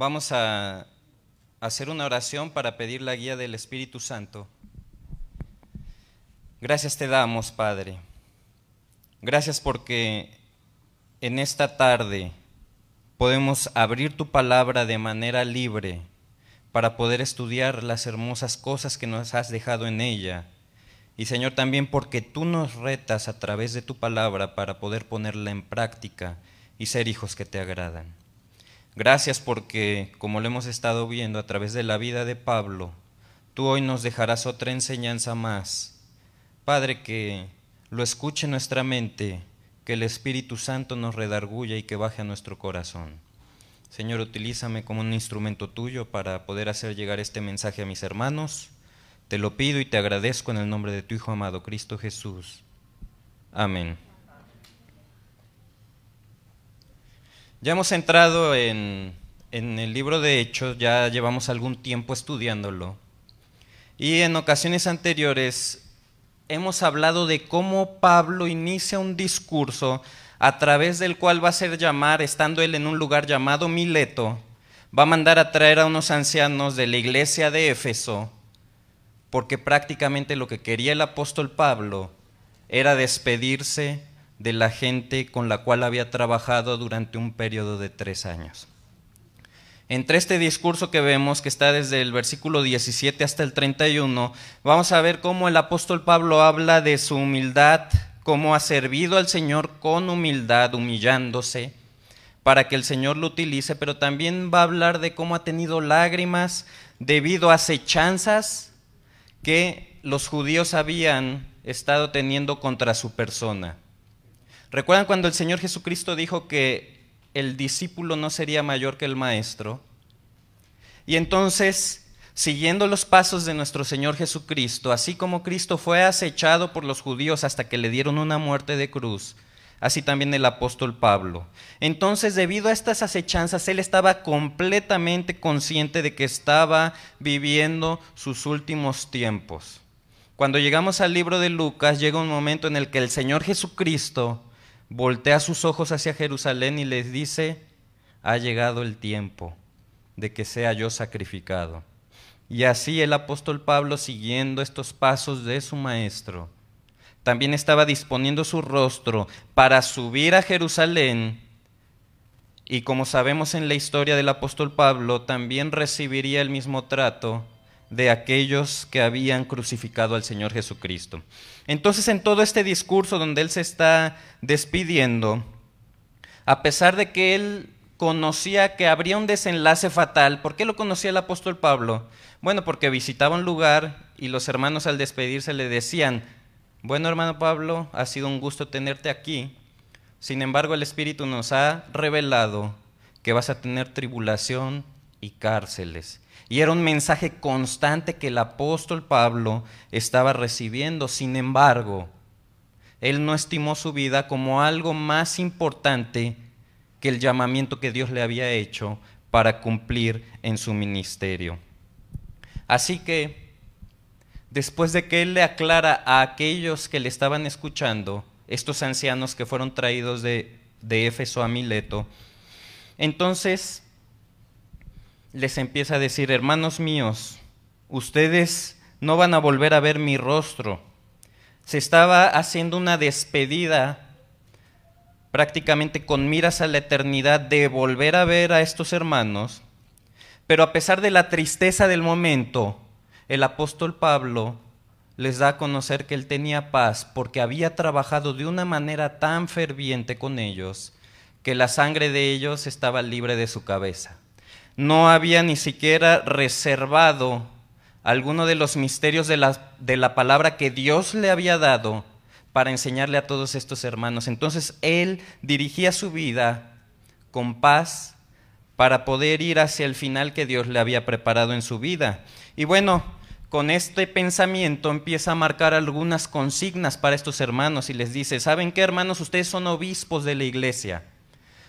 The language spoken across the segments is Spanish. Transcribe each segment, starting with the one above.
Vamos a hacer una oración para pedir la guía del Espíritu Santo. Gracias te damos, Padre. Gracias porque en esta tarde podemos abrir tu palabra de manera libre para poder estudiar las hermosas cosas que nos has dejado en ella. Y Señor, también porque tú nos retas a través de tu palabra para poder ponerla en práctica y ser hijos que te agradan. Gracias porque, como lo hemos estado viendo a través de la vida de Pablo, tú hoy nos dejarás otra enseñanza más. Padre, que lo escuche nuestra mente, que el Espíritu Santo nos redarguya y que baje a nuestro corazón. Señor, utilízame como un instrumento tuyo para poder hacer llegar este mensaje a mis hermanos. Te lo pido y te agradezco en el nombre de tu Hijo amado, Cristo Jesús. Amén. Ya hemos entrado en, en, el libro de Hechos, ya llevamos algún tiempo estudiándolo. Y en ocasiones anteriores hemos hablado de cómo Pablo inicia un discurso a través del cual va a ser llamar, estando él en un lugar llamado Mileto, va a mandar a traer a unos ancianos de la iglesia de Éfeso, porque prácticamente lo que quería el apóstol Pablo era despedirse de la gente con la cual había trabajado durante un periodo de tres años. Entre este discurso que vemos, que está desde el versículo 17 hasta el 31, vamos a ver cómo el apóstol Pablo habla de su humildad, cómo ha servido al Señor con humildad, humillándose, para que el Señor lo utilice, pero también va a hablar de cómo ha tenido lágrimas debido a acechanzas que los judíos habían estado teniendo contra su persona. ¿Recuerdan cuando el Señor Jesucristo dijo que el discípulo no sería mayor que el maestro? Y entonces siguiendo los pasos de nuestro Señor Jesucristo, así como Cristo fue acechado por los judíos hasta que le dieron una muerte de cruz, así también el apóstol Pablo. Entonces, debido a estas acechanzas, él estaba completamente consciente de que estaba viviendo sus últimos tiempos. Cuando llegamos al libro de Lucas, llega un momento en el que el Señor Jesucristo voltea sus ojos hacia Jerusalén y les dice, ha llegado el tiempo de que sea yo sacrificado. Y así el apóstol Pablo, siguiendo estos pasos de su maestro, también estaba disponiendo su rostro para subir a Jerusalén. Y como sabemos en la historia del apóstol Pablo, también recibiría el mismo trato de aquellos que habían crucificado al Señor Jesucristo. Entonces, en todo este discurso donde él se está despidiendo, a pesar de que él conocía que habría un desenlace fatal. ¿Por qué lo conocía el apóstol Pablo? Bueno, porque visitaba un lugar y los hermanos al despedirse le decían, bueno hermano Pablo, ha sido un gusto tenerte aquí. Sin embargo, el Espíritu nos ha revelado que vas a tener tribulación y cárceles. Y era un mensaje constante que el apóstol Pablo estaba recibiendo. Sin embargo, él no estimó su vida como algo más importante que el llamamiento que Dios le había hecho para cumplir en su ministerio. Así que, después de que Él le aclara a aquellos que le estaban escuchando, estos ancianos que fueron traídos de, de Éfeso a Mileto, entonces les empieza a decir, hermanos míos, ustedes no van a volver a ver mi rostro. Se estaba haciendo una despedida prácticamente con miras a la eternidad de volver a ver a estos hermanos, pero a pesar de la tristeza del momento, el apóstol Pablo les da a conocer que él tenía paz porque había trabajado de una manera tan ferviente con ellos que la sangre de ellos estaba libre de su cabeza. No había ni siquiera reservado alguno de los misterios de la, de la palabra que Dios le había dado para enseñarle a todos estos hermanos. Entonces él dirigía su vida con paz para poder ir hacia el final que Dios le había preparado en su vida. Y bueno, con este pensamiento empieza a marcar algunas consignas para estos hermanos y les dice, ¿saben qué hermanos? Ustedes son obispos de la iglesia.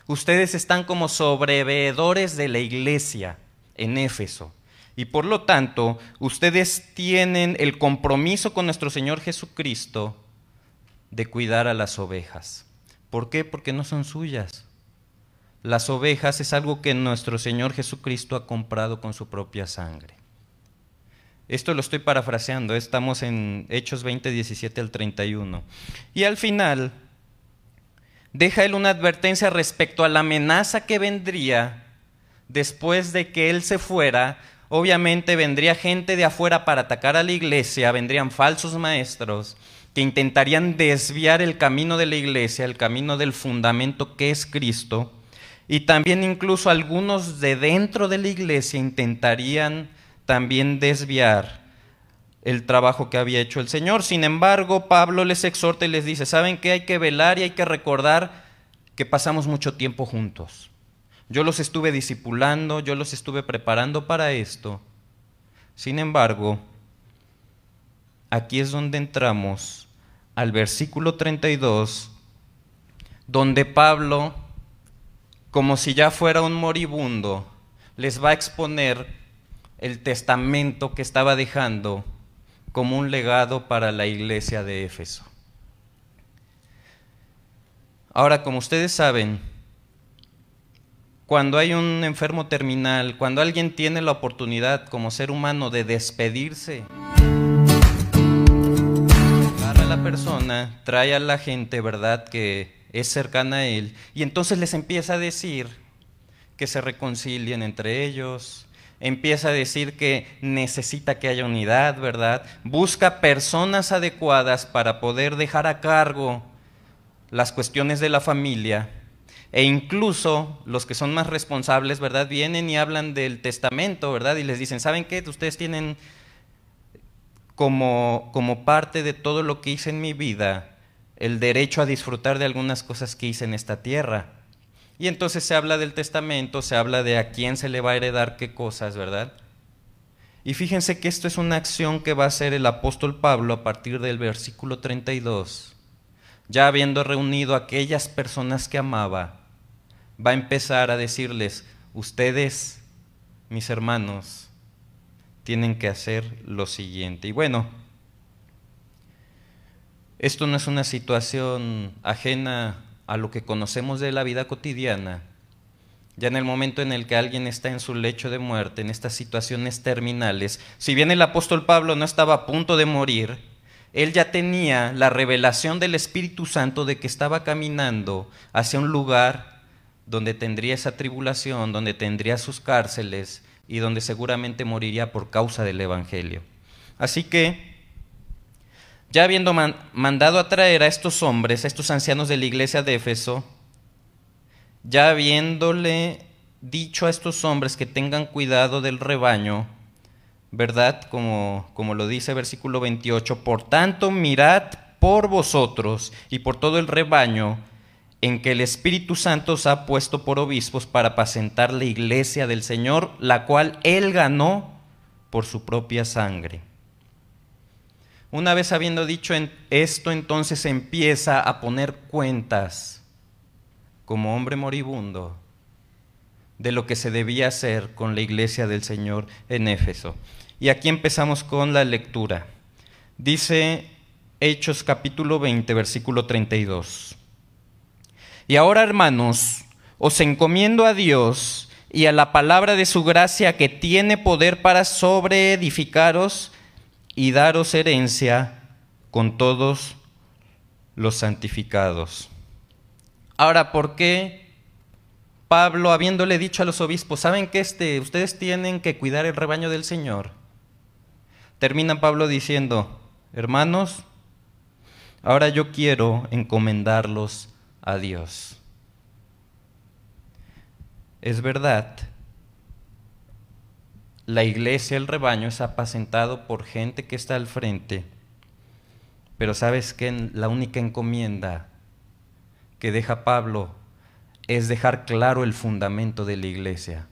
Ustedes están como sobreveedores de la iglesia en Éfeso. Y por lo tanto, ustedes tienen el compromiso con nuestro Señor Jesucristo de cuidar a las ovejas. ¿Por qué? Porque no son suyas. las ovejas es algo que nuestro Señor Jesucristo ha comprado con su propia sangre. Esto lo estoy parafraseando, estamos en Hechos 20, 17 al 31. Y al final, deja él una advertencia respecto a la amenaza que vendría después de que él se fuera. Obviamente vendría gente de afuera para atacar a la iglesia, vendrían falsos maestros que intentarían desviar el camino de la iglesia, el camino del fundamento que es Cristo. Y también incluso algunos de dentro de la iglesia intentarían también desviar el trabajo que había hecho el Señor. Sin embargo, Pablo les exhorta y les dice, ¿saben qué? Hay que velar y hay que recordar que pasamos mucho tiempo juntos. Yo los estuve discipulando, yo los estuve preparando para esto. Sin embargo, aquí es donde entramos al versículo 32, donde Pablo, como si ya fuera un moribundo, les va a exponer el testamento que estaba dejando como un legado para la iglesia de Éfeso. Ahora, como ustedes saben, cuando hay un enfermo terminal, cuando alguien tiene la oportunidad como ser humano de despedirse, agarra a la persona, trae a la gente, ¿verdad?, que es cercana a él, y entonces les empieza a decir que se reconcilien entre ellos, empieza a decir que necesita que haya unidad, ¿verdad? Busca personas adecuadas para poder dejar a cargo las cuestiones de la familia. E incluso los que son más responsables, ¿verdad? Vienen y hablan del testamento, ¿verdad? Y les dicen, ¿saben qué? Ustedes tienen como, como parte de todo lo que hice en mi vida el derecho a disfrutar de algunas cosas que hice en esta tierra. Y entonces se habla del testamento, se habla de a quién se le va a heredar qué cosas, ¿verdad? Y fíjense que esto es una acción que va a hacer el apóstol Pablo a partir del versículo 32. Ya habiendo reunido a aquellas personas que amaba, va a empezar a decirles, ustedes, mis hermanos, tienen que hacer lo siguiente. Y bueno, esto no es una situación ajena a lo que conocemos de la vida cotidiana, ya en el momento en el que alguien está en su lecho de muerte, en estas situaciones terminales, si bien el apóstol Pablo no estaba a punto de morir, él ya tenía la revelación del Espíritu Santo de que estaba caminando hacia un lugar donde tendría esa tribulación, donde tendría sus cárceles y donde seguramente moriría por causa del Evangelio. Así que ya habiendo mandado a traer a estos hombres, a estos ancianos de la iglesia de Éfeso, ya habiéndole dicho a estos hombres que tengan cuidado del rebaño, ¿verdad? Como, como lo dice versículo 28, por tanto mirad por vosotros y por todo el rebaño en que el Espíritu Santo os ha puesto por obispos para apacentar la iglesia del Señor, la cual él ganó por su propia sangre. Una vez habiendo dicho esto, entonces empieza a poner cuentas como hombre moribundo de lo que se debía hacer con la iglesia del Señor en Éfeso. Y aquí empezamos con la lectura. Dice Hechos capítulo 20, versículo 32. Y ahora, hermanos, os encomiendo a Dios y a la palabra de su gracia que tiene poder para sobreedificaros y daros herencia con todos los santificados. Ahora, ¿por qué Pablo, habiéndole dicho a los obispos, saben que este, ustedes tienen que cuidar el rebaño del Señor? Termina Pablo diciendo, hermanos, ahora yo quiero encomendarlos a Dios. Es verdad la iglesia, el rebaño es apacentado por gente que está al frente. Pero sabes que la única encomienda que deja Pablo es dejar claro el fundamento de la iglesia,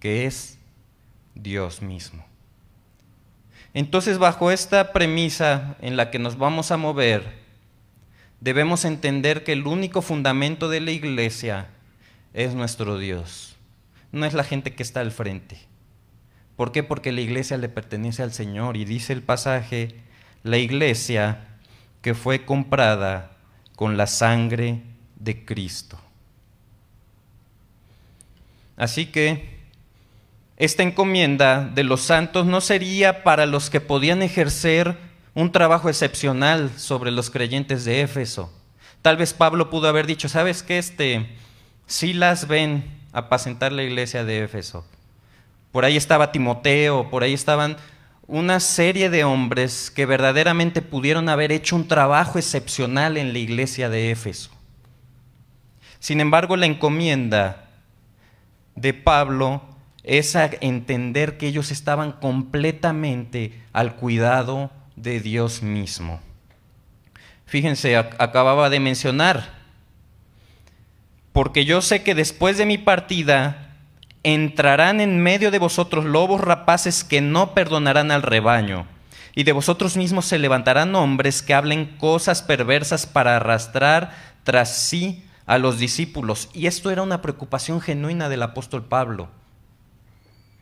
que es Dios mismo. Entonces, bajo esta premisa en la que nos vamos a mover, debemos entender que el único fundamento de la iglesia es nuestro Dios, no es la gente que está al frente. ¿Por qué? Porque la iglesia le pertenece al Señor y dice el pasaje, la iglesia que fue comprada con la sangre de Cristo. Así que esta encomienda de los santos no sería para los que podían ejercer un trabajo excepcional sobre los creyentes de Éfeso. Tal vez Pablo pudo haber dicho, ¿sabes qué? Este, si las ven apacentar la iglesia de Éfeso. Por ahí estaba Timoteo, por ahí estaban una serie de hombres que verdaderamente pudieron haber hecho un trabajo excepcional en la iglesia de Éfeso. Sin embargo, la encomienda de Pablo es a entender que ellos estaban completamente al cuidado de Dios mismo. Fíjense, acababa de mencionar, porque yo sé que después de mi partida entrarán en medio de vosotros lobos rapaces que no perdonarán al rebaño, y de vosotros mismos se levantarán hombres que hablen cosas perversas para arrastrar tras sí a los discípulos. Y esto era una preocupación genuina del apóstol Pablo.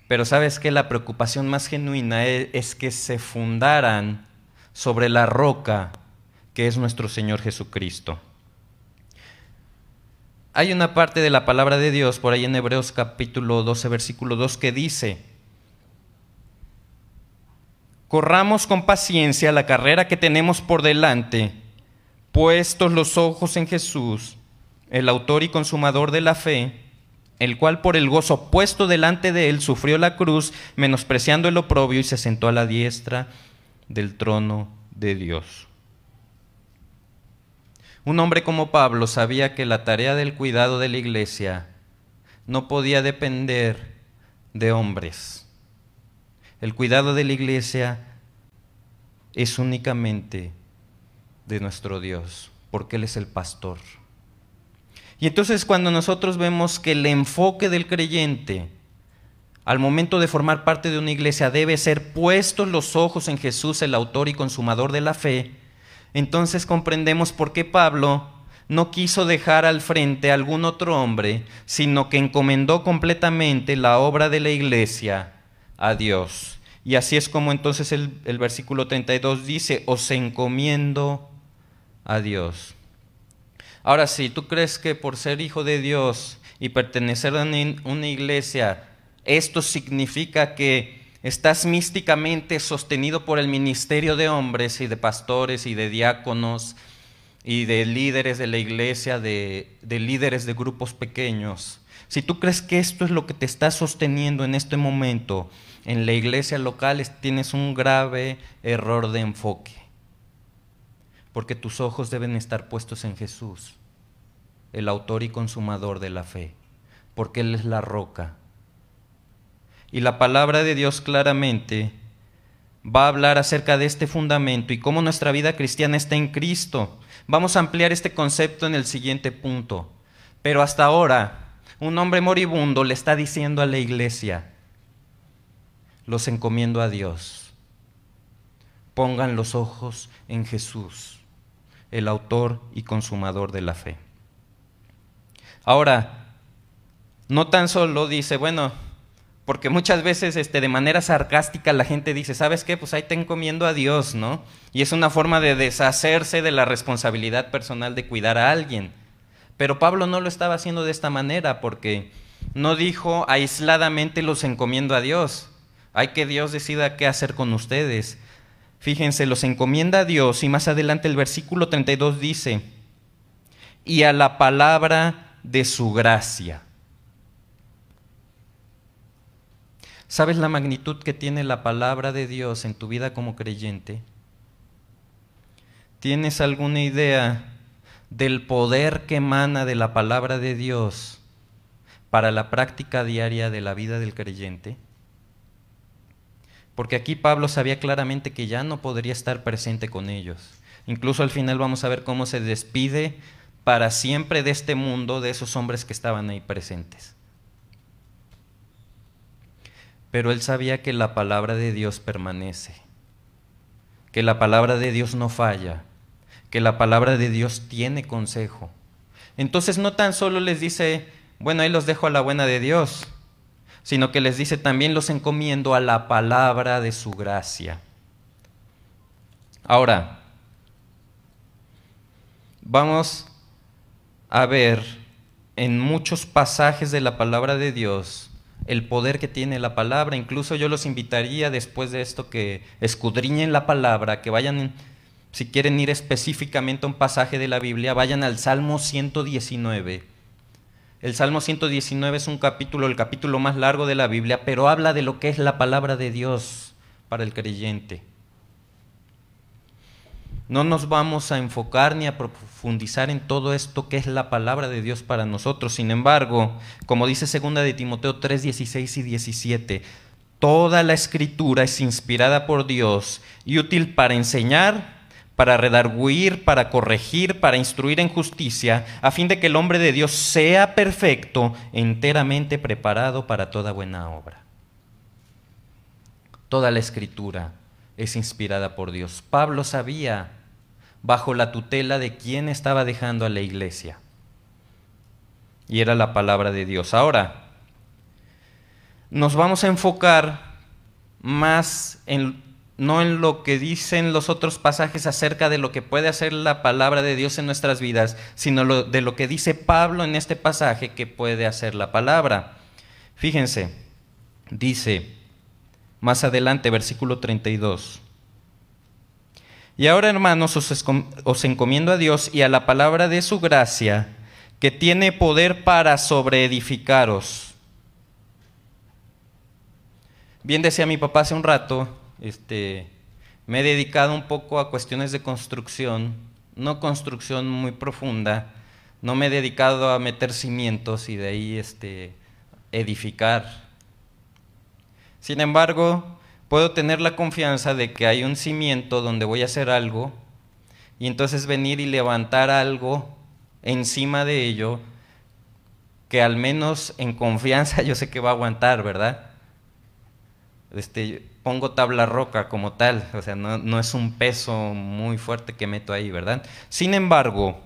Pero sabes que la preocupación más genuina e-, es, que se fundaran sobre la roca que es nuestro Señor Jesucristo. Hay una parte de la palabra de Dios por ahí en Hebreos capítulo 12, versículo 2 que dice, corramos con paciencia la carrera que tenemos por delante, puestos los ojos en Jesús, el autor y consumador de la fe, el cual por el gozo puesto delante de él sufrió la cruz, menospreciando el oprobio y se sentó a la diestra del trono de Dios. Un hombre como Pablo sabía que la tarea del cuidado de la iglesia no podía depender de hombres. El cuidado de la iglesia es únicamente de nuestro Dios, porque Él es el pastor. Y entonces cuando nosotros vemos que el enfoque del creyente al momento de formar parte de una iglesia debe ser puestos los ojos en Jesús, el autor y consumador de la fe, entonces comprendemos por qué Pablo no quiso dejar al frente a algún otro hombre, sino que encomendó completamente la obra de la iglesia a Dios. Y así es como entonces el, versículo 32 dice, os encomiendo a Dios. Ahora sí, ¿tú crees que por ser hijo de Dios y pertenecer a una iglesia, esto significa que Estás místicamente sostenido por el ministerio de hombres y de pastores y de diáconos y de líderes de la iglesia, de, líderes de grupos pequeños. Si tú crees que esto es lo que te está sosteniendo en este momento en la iglesia local, tienes un grave error de enfoque. Porque tus ojos deben estar puestos en Jesús, el autor y consumador de la fe, porque Él es la roca y la palabra de Dios claramente va a hablar acerca de este fundamento y cómo nuestra vida cristiana está en Cristo. Vamos a ampliar este concepto en el siguiente punto. Pero hasta ahora, un hombre moribundo le está diciendo a la iglesia, los encomiendo a Dios. Pongan los ojos en Jesús, el autor y consumador de la fe. Ahora, no tan solo dice, bueno, porque muchas veces este, de manera sarcástica la gente dice, ¿sabes qué? Pues ahí te encomiendo a Dios, ¿no? Y es una forma de deshacerse de la responsabilidad personal de cuidar a alguien. Pero Pablo no lo estaba haciendo de esta manera porque no dijo aisladamente los encomiendo a Dios. Hay que Dios decida qué hacer con ustedes. Fíjense, los encomienda a Dios y más adelante el versículo 32 dice, y a la palabra de su gracia. ¿Sabes la magnitud que tiene la palabra de Dios en tu vida como creyente? ¿Tienes alguna idea del poder que emana de la palabra de Dios para la práctica diaria de la vida del creyente? Porque aquí Pablo sabía claramente que ya no podría estar presente con ellos. Incluso al final vamos a ver cómo se despide para siempre de este mundo de esos hombres que estaban ahí presentes pero él sabía que la palabra de Dios permanece, que la palabra de Dios no falla, que la palabra de Dios tiene consejo. Entonces no tan solo les dice, bueno, ahí los dejo a la buena de Dios, sino que les dice, también los encomiendo a la palabra de su gracia. Ahora, vamos a ver en muchos pasajes de la palabra de Dios el poder que tiene la palabra. Incluso yo los invitaría después de esto que escudriñen la palabra, que vayan, si quieren ir específicamente a un pasaje de la Biblia, vayan al Salmo 119. El Salmo 119 es un capítulo, el capítulo más largo de la Biblia, pero habla de lo que es la palabra de Dios para el creyente. No nos vamos a enfocar ni a profundizar en todo esto que es la palabra de Dios para nosotros. Sin embargo, como dice segunda de Timoteo 3, 16 y 17, toda la escritura es inspirada por Dios y útil para enseñar, para redarguir, para corregir, para instruir en justicia, a fin de que el hombre de Dios sea perfecto, enteramente preparado para toda buena obra. Toda la escritura es inspirada por Dios. Pablo sabía bajo la tutela de quién estaba dejando a la iglesia. Y era la palabra de Dios. Ahora, nos vamos a enfocar más en, no en lo que dicen los otros pasajes acerca de lo que puede hacer la palabra de Dios en nuestras vidas, sino de lo que dice Pablo en este pasaje que puede hacer la palabra. Fíjense, dice más adelante, versículo 32. Y ahora, hermanos, os, encomiendo a Dios y a la palabra de su gracia, que tiene poder para sobreedificaros. Bien decía mi papá hace un rato, este, me he dedicado un poco a cuestiones de construcción, no construcción muy profunda, no me he dedicado a meter cimientos y de ahí este, edificar. Sin embargo, puedo tener la confianza de que hay un cimiento donde voy a hacer algo y entonces venir y levantar algo encima de ello que al menos en confianza yo sé que va a aguantar, ¿verdad? Este, pongo tabla roca como tal, o sea, no, no es un peso muy fuerte que meto ahí, ¿verdad? Sin embargo,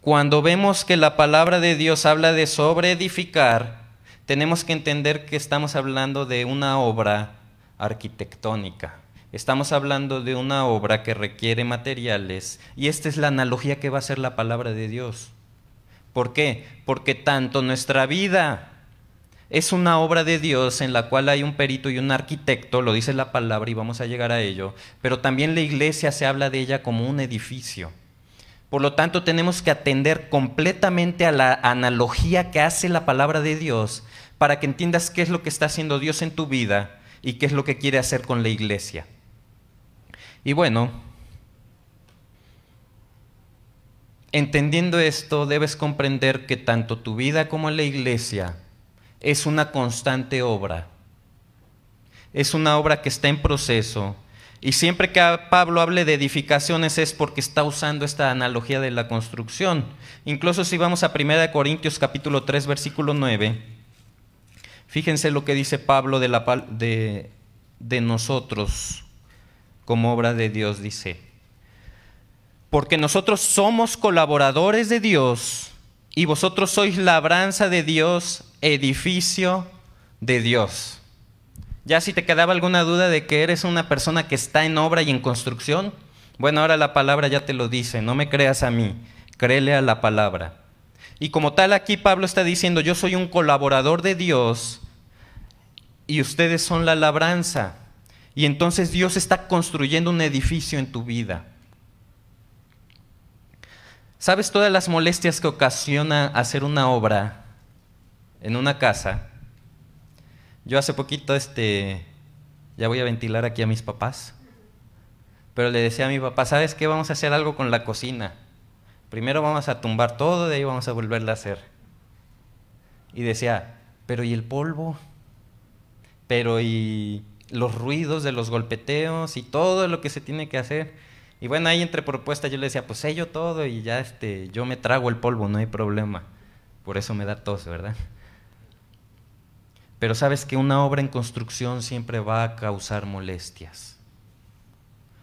cuando vemos que la palabra de Dios habla de sobreedificar, tenemos que entender que estamos hablando de una obra arquitectónica. Estamos hablando de una obra que requiere materiales y esta es la analogía que va a ser la palabra de Dios. ¿Por qué? Porque tanto nuestra vida es una obra de Dios en la cual hay un perito y un arquitecto, lo dice la palabra y vamos a llegar a ello, pero también la iglesia se habla de ella como un edificio. Por lo tanto, tenemos que atender completamente a la analogía que hace la palabra de Dios para que entiendas qué es lo que está haciendo Dios en tu vida y qué es lo que quiere hacer con la iglesia. Y bueno, entendiendo esto, debes comprender que tanto tu vida como la iglesia es una constante obra. Es una obra que está en proceso, y siempre que Pablo hable de edificaciones es porque está usando esta analogía de la construcción. Incluso si vamos a 1 Corintios capítulo 3 versículo 9, fíjense lo que dice Pablo de, nosotros como obra de Dios, dice, porque nosotros somos colaboradores de Dios y vosotros sois labranza de Dios, edificio de Dios. Ya si te quedaba alguna duda de que eres una persona que está en obra y en construcción, bueno, ahora la palabra ya te lo dice, no me creas a mí, créele a la palabra. Y como tal aquí Pablo está diciendo, yo soy un colaborador de Dios y ustedes son la labranza. Y entonces Dios está construyendo un edificio en tu vida. ¿Sabes todas las molestias que ocasiona hacer una obra en una casa? Yo hace poquito, este, ya voy a ventilar aquí a mis papás, pero le decía a mi papá, ¿sabes qué? Vamos a hacer algo con la cocina. Primero vamos a tumbar todo, de ahí vamos a volverla a hacer. Y decía, pero ¿y el polvo? Pero ¿y los ruidos de los golpeteos y todo lo que se tiene que hacer? Y bueno, ahí entre propuestas yo le decía, pues sello todo y ya este, yo me trago el polvo, no hay problema. Por eso me da tos, ¿verdad? Pero sabes que una obra en construcción siempre va a causar molestias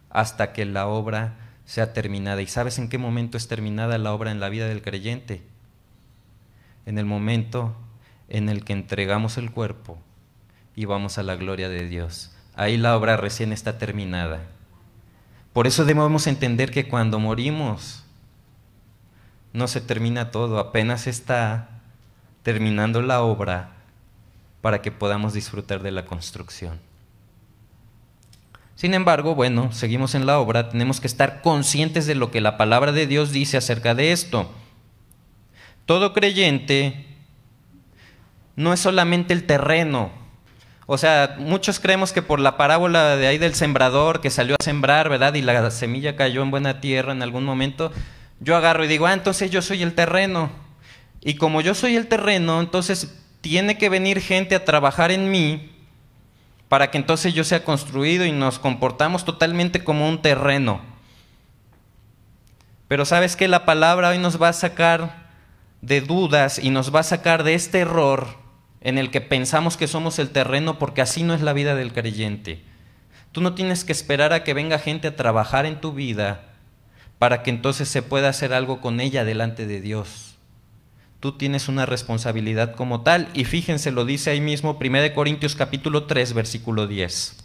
hasta que la obra sea terminada. ¿Y sabes en qué momento es terminada la obra en la vida del creyente? En el momento en el que entregamos el cuerpo y vamos a la gloria de Dios. Ahí la obra recién está terminada. Por eso debemos entender que cuando morimos, no se termina todo, apenas está terminando la obra para que podamos disfrutar de la construcción. Sin embargo, bueno, seguimos en la obra, tenemos que estar conscientes de lo que la palabra de Dios dice acerca de esto. Todo creyente no es solamente el terreno. O sea, muchos creemos que por la parábola de ahí del sembrador que salió a sembrar, ¿verdad? Y la semilla cayó en buena tierra en algún momento, yo agarro y digo, ah, entonces yo soy el terreno. Y como yo soy el terreno, entonces tiene que venir gente a trabajar en mí para que entonces yo sea construido y nos comportamos totalmente como un terreno. Pero sabes que la palabra hoy nos va a sacar de dudas y nos va a sacar de este error en el que pensamos que somos el terreno porque así no es la vida del creyente. Tú no tienes que esperar a que venga gente a trabajar en tu vida para que entonces se pueda hacer algo con ella delante de Dios. Tú tienes una responsabilidad como tal y fíjense, lo dice ahí mismo 1 Corintios capítulo 3 versículo 10.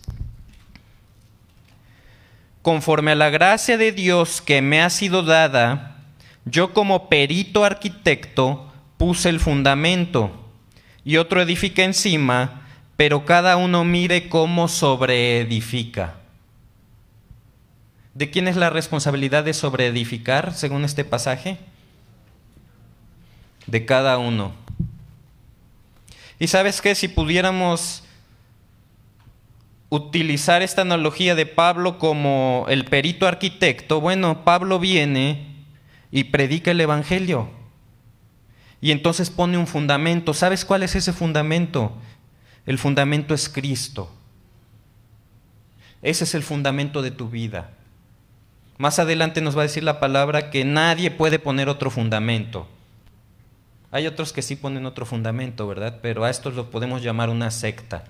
Conforme a la gracia de Dios que me ha sido dada, yo como perito arquitecto puse el fundamento y otro edifica encima, pero cada uno mire cómo sobreedifica. ¿De quién es la responsabilidad de sobreedificar, según este pasaje? De cada uno. Y sabes qué, si pudiéramos utilizar esta analogía de Pablo como el perito arquitecto, bueno, Pablo viene y predica el Evangelio. Y entonces pone un fundamento. ¿Sabes cuál es ese fundamento? El fundamento es Cristo. Ese es el fundamento de tu vida. Más adelante nos va a decir la palabra que nadie puede poner otro fundamento. Hay otros que sí ponen otro fundamento, ¿verdad? Pero a esto lo podemos llamar una secta.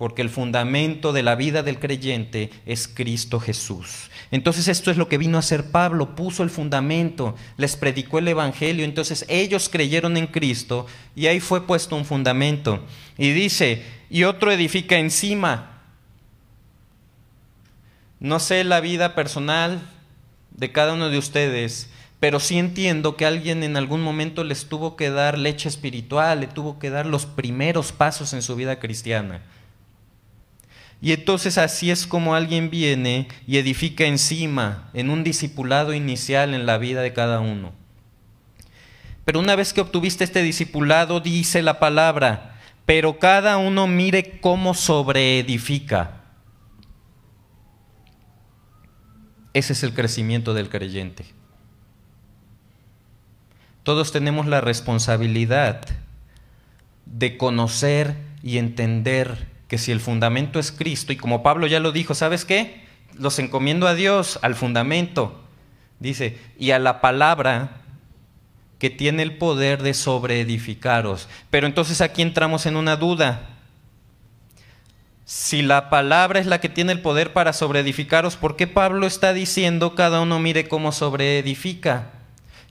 Porque el fundamento de la vida del creyente es Cristo Jesús. Entonces esto es lo que vino a hacer Pablo, puso el fundamento, les predicó el Evangelio, entonces ellos creyeron en Cristo y ahí fue puesto un fundamento. Y dice, y otro edifica encima, no sé la vida personal de cada uno de ustedes, pero sí entiendo que alguien en algún momento les tuvo que dar leche espiritual, le tuvo que dar los primeros pasos en su vida cristiana. Y entonces así es como alguien viene y edifica encima, en un discipulado inicial en la vida de cada uno. Pero una vez que obtuviste este discipulado, dice la palabra, pero cada uno mire cómo sobreedifica. Ese es el crecimiento del creyente. Todos tenemos la responsabilidad de conocer y entender que si el fundamento es Cristo, y como Pablo ya lo dijo, ¿sabes qué? Los encomiendo a Dios, al fundamento, dice, y a la palabra que tiene el poder de sobreedificaros. Pero entonces aquí entramos en una duda. Si la palabra es la que tiene el poder para sobreedificaros, ¿por qué Pablo está diciendo cada uno mire cómo sobreedifica?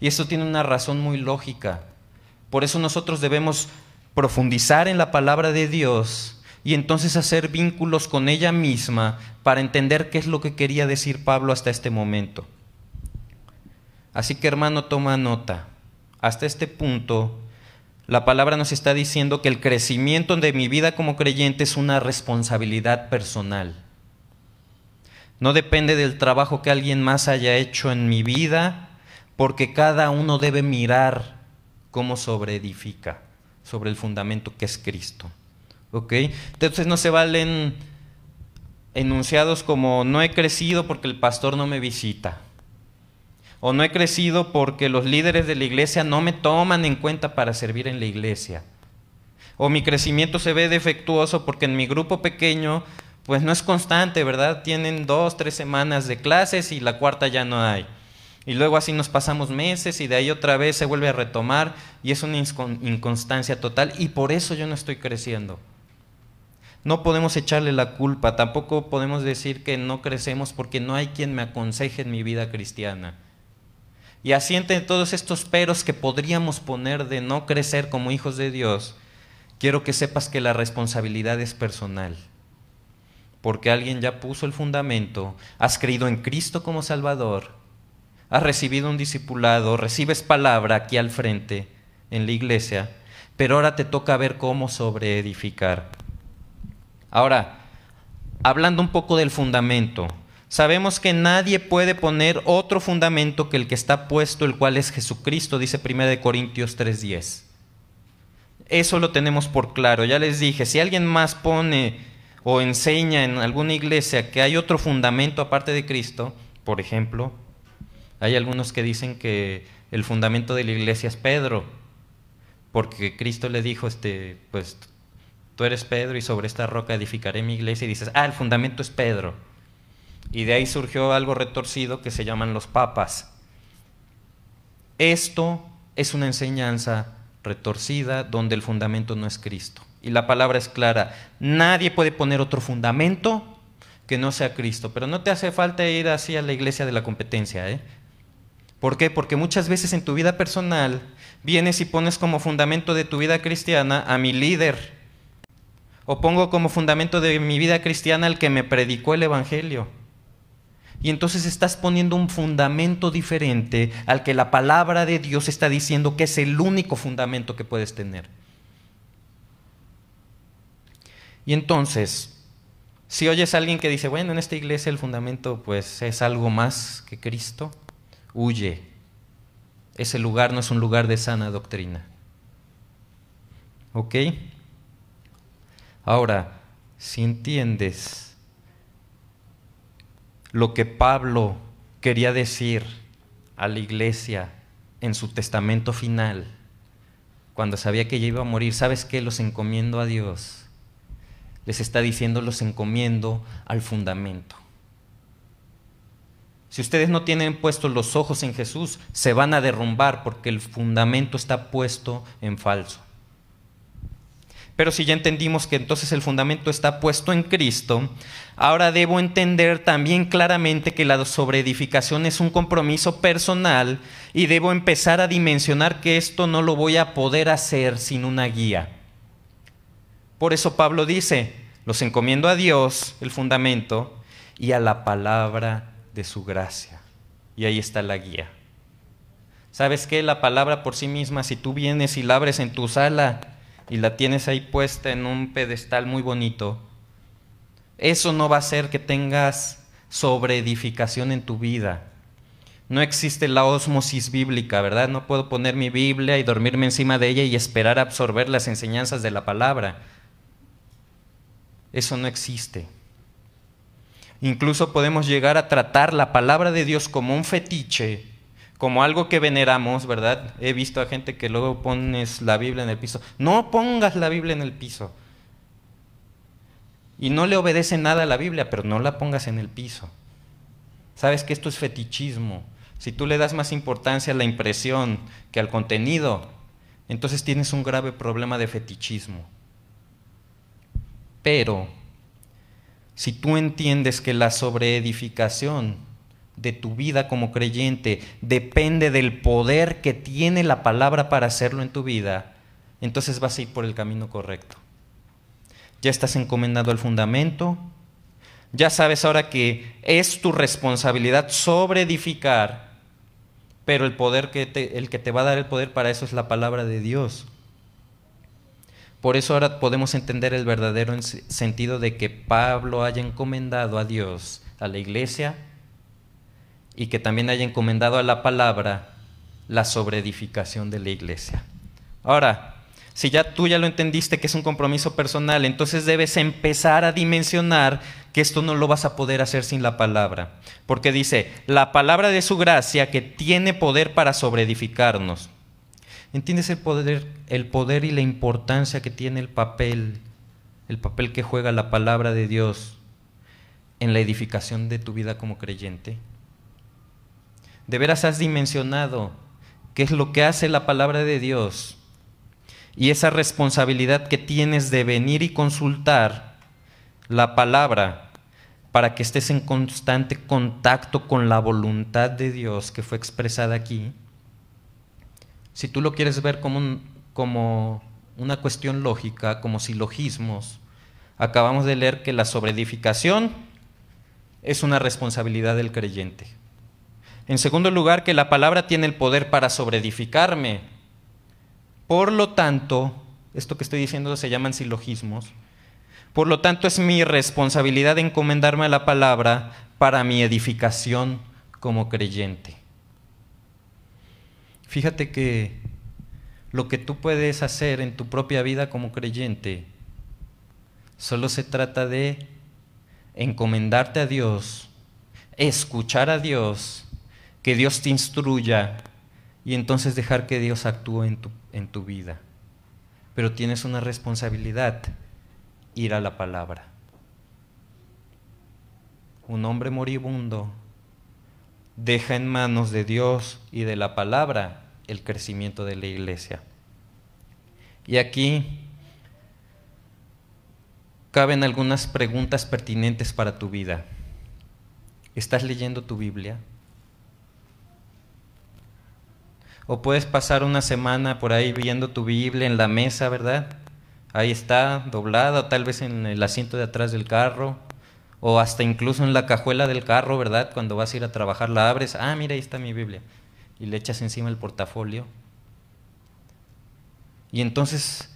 Y eso tiene una razón muy lógica. Por eso nosotros debemos profundizar en la palabra de Dios y entonces hacer vínculos con ella misma para entender qué es lo que quería decir Pablo hasta este momento. Así que hermano, toma nota. Hasta este punto la palabra nos está diciendo que el crecimiento de mi vida como creyente es una responsabilidad personal. No depende del trabajo que alguien más haya hecho en mi vida, porque cada uno debe mirar cómo sobreedifica sobre el fundamento que es Cristo. ¿Ok? Entonces no se valen enunciados como no he crecido porque el pastor no me visita o no he crecido porque los líderes de la iglesia no me toman en cuenta para servir en la iglesia. O mi crecimiento se ve defectuoso porque en mi grupo pequeño pues no es constante, ¿verdad? Tienen dos, tres semanas de clases y la cuarta ya no hay. Y luego así nos pasamos meses y de ahí otra vez se vuelve a retomar y es una inconstancia total y por eso yo no estoy creciendo. No podemos echarle la culpa, tampoco podemos decir que no crecemos porque no hay quien me aconseje en mi vida cristiana. Y así entre todos estos peros que podríamos poner de no crecer como hijos de Dios, quiero que sepas que la responsabilidad es personal. Porque alguien ya puso el fundamento, has creído en Cristo como Salvador, has recibido un discipulado, recibes palabra aquí al frente en la iglesia, pero ahora te toca ver cómo sobreedificar. Ahora, hablando un poco del fundamento, sabemos que nadie puede poner otro fundamento que el que está puesto, el cual es Jesucristo, dice 1 Corintios 3:10. Eso lo tenemos por claro. Ya les dije, si alguien más pone o enseña en alguna iglesia que hay otro fundamento aparte de Cristo, por ejemplo, hay algunos que dicen que el fundamento de la iglesia es Pedro, porque Cristo le dijo, este, pues tú eres Pedro y sobre esta roca edificaré mi iglesia y dices, ah, el fundamento es Pedro. Y de ahí surgió algo retorcido que se llaman los papas. Esto es una enseñanza retorcida donde el fundamento no es Cristo. Y la palabra es clara, nadie puede poner otro fundamento que no sea Cristo. Pero no te hace falta ir así a la iglesia de la competencia. ¿eh? ¿Por qué? Porque muchas veces en tu vida personal vienes y pones como fundamento de tu vida cristiana a mi líder. O pongo como fundamento de mi vida cristiana al que me predicó el Evangelio. Y entonces estás poniendo un fundamento diferente al que la palabra de Dios está diciendo que es el único fundamento que puedes tener. Y entonces, si oyes a alguien que dice, bueno, en esta iglesia el fundamento pues es algo más que Cristo, huye. Ese lugar no es un lugar de sana doctrina. ¿Ok? Ahora, si entiendes lo que Pablo quería decir a la iglesia en su testamento final, cuando sabía que ya iba a morir, ¿sabes qué? Los encomiendo a Dios. Les está diciendo, los encomiendo al fundamento. Si ustedes no tienen puestos los ojos en Jesús, se van a derrumbar porque el fundamento está puesto en falso. Pero si ya entendimos que entonces el fundamento está puesto en Cristo, ahora debo entender también claramente que la sobreedificación es un compromiso personal y debo empezar a dimensionar que esto no lo voy a poder hacer sin una guía. Por eso Pablo dice, los encomiendo a Dios, el fundamento, y a la palabra de su gracia. Y ahí está la guía. ¿Sabes qué? La palabra por sí misma, si tú vienes y la abres en tu sala y la tienes ahí puesta en un pedestal muy bonito, eso no va a hacer que tengas sobreedificación en tu vida. No existe la osmosis bíblica, ¿verdad? No puedo poner mi Biblia y dormirme encima de ella y esperar absorber las enseñanzas de la palabra. Eso no existe. Incluso podemos llegar a tratar la palabra de Dios como un fetiche, como algo que veneramos, ¿verdad? He visto a gente que luego pones la Biblia en el piso. No pongas la Biblia en el piso. Y no le obedece nada a la Biblia, pero no la pongas en el piso. Sabes que esto es fetichismo. Si tú le das más importancia a la impresión que al contenido, entonces tienes un grave problema de fetichismo. Pero si tú entiendes que la sobreedificación de tu vida como creyente depende del poder que tiene la palabra para hacerlo en tu vida, entonces vas a ir por el camino correcto. Ya estás encomendado al fundamento, ya sabes ahora que es tu responsabilidad sobreedificar, pero el poder que te, el que te va a dar el poder para eso es la palabra de Dios. Por eso ahora podemos entender el verdadero sentido de que Pablo haya encomendado a Dios, a la iglesia, y que también haya encomendado a la palabra la sobreedificación de la iglesia. Ahora, si ya tú ya lo entendiste que es un compromiso personal, entonces debes empezar a dimensionar que esto no lo vas a poder hacer sin la palabra. Porque dice, la palabra de su gracia que tiene poder para sobreedificarnos. ¿Entiendes el poder, el poder y la importancia que tiene el papel, el papel que juega la palabra de Dios en la edificación de tu vida como creyente? ¿De veras has dimensionado qué es lo que hace la palabra de Dios y esa responsabilidad que tienes de venir y consultar la palabra para que estés en constante contacto con la voluntad de Dios que fue expresada aquí? si tú lo quieres ver como, como una cuestión lógica, como silogismos, acabamos de leer que la sobreedificación es una responsabilidad del creyente. En segundo lugar, que la palabra tiene el poder para sobreedificarme. Por lo tanto, esto que estoy diciendo se llaman silogismos. Por lo tanto, es mi responsabilidad encomendarme a la palabra para mi edificación como creyente. Fíjate que lo que tú puedes hacer en tu propia vida como creyente solo se trata de encomendarte a Dios, escuchar a Dios, que Dios te instruya y entonces dejar que Dios actúe en tu, en tu vida. Pero tienes una responsabilidad, ir a la palabra. Un hombre moribundo deja en manos de Dios y de la palabra el crecimiento de la iglesia. Y aquí caben algunas preguntas pertinentes para tu vida. ¿Estás leyendo tu Biblia? O puedes pasar una semana por ahí viendo tu Biblia en la mesa, ¿verdad? Ahí está, doblada, tal vez en el asiento de atrás del carro, o hasta incluso en la cajuela del carro, ¿verdad? Cuando vas a ir a trabajar, la abres, ah, mira, ahí está mi Biblia, y le echas encima el portafolio. Y entonces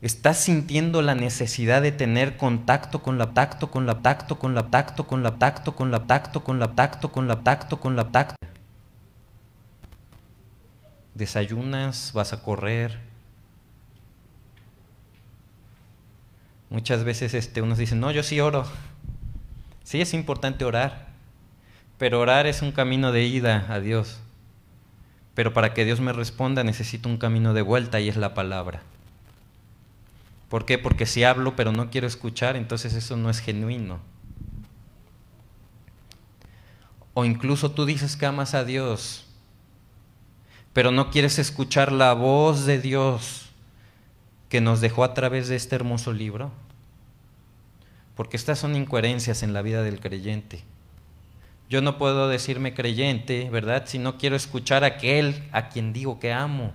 estás sintiendo la necesidad de tener contacto con la tacto, con la tacto, con la tacto, con la tacto, con la tacto, con la tacto, con la tacto, con la tacto. Desayunas, vas a correr. Muchas veces este, unos dicen, no, yo sí oro. Sí es importante orar, pero orar es un camino de ida a Dios. Pero para que Dios me responda necesito un camino de vuelta y es la palabra. ¿Por qué? Porque si hablo pero no quiero escuchar, entonces eso no es genuino. O incluso tú dices que amas a Dios, pero no quieres escuchar la voz de Dios que nos dejó a través de este hermoso libro. Porque estas son incoherencias en la vida del creyente. Yo no puedo decirme creyente, ¿verdad? Si no quiero escuchar a aquel a quien digo que amo.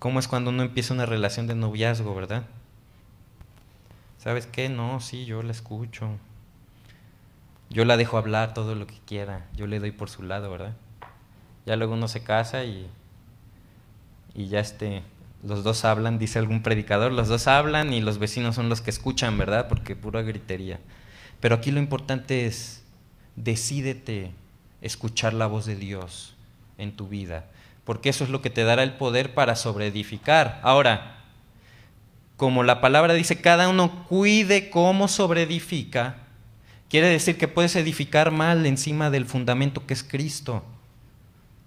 ¿Cómo es cuando uno empieza una relación de noviazgo, verdad? ¿Sabes qué? No, sí, yo la escucho. Yo la dejo hablar todo lo que quiera. Yo le doy por su lado, ¿verdad? Ya luego uno se casa y, y ya este, los dos hablan, dice algún predicador, los dos hablan y los vecinos son los que escuchan, ¿verdad? Porque pura gritería. Pero aquí lo importante es, decídete escuchar la voz de Dios en tu vida porque eso es lo que te dará el poder para sobreedificar. Ahora, como la palabra dice, cada uno cuide cómo sobreedifica, quiere decir que puedes edificar mal encima del fundamento que es Cristo.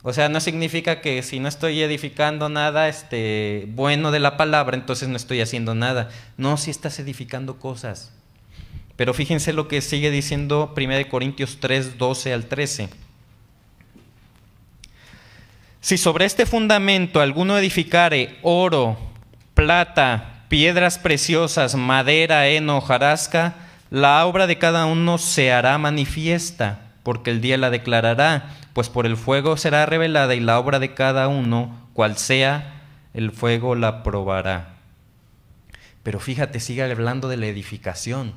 O sea, no significa que si no estoy edificando nada este, bueno de la palabra, entonces no estoy haciendo nada. No, si estás edificando cosas. Pero fíjense lo que sigue diciendo 1 Corintios 3, 12 al 13. Si sobre este fundamento alguno edificare oro, plata, piedras preciosas, madera, heno, jarasca, la obra de cada uno se hará manifiesta, porque el día la declarará, pues por el fuego será revelada y la obra de cada uno, cual sea, el fuego la probará. Pero fíjate, sigue hablando de la edificación.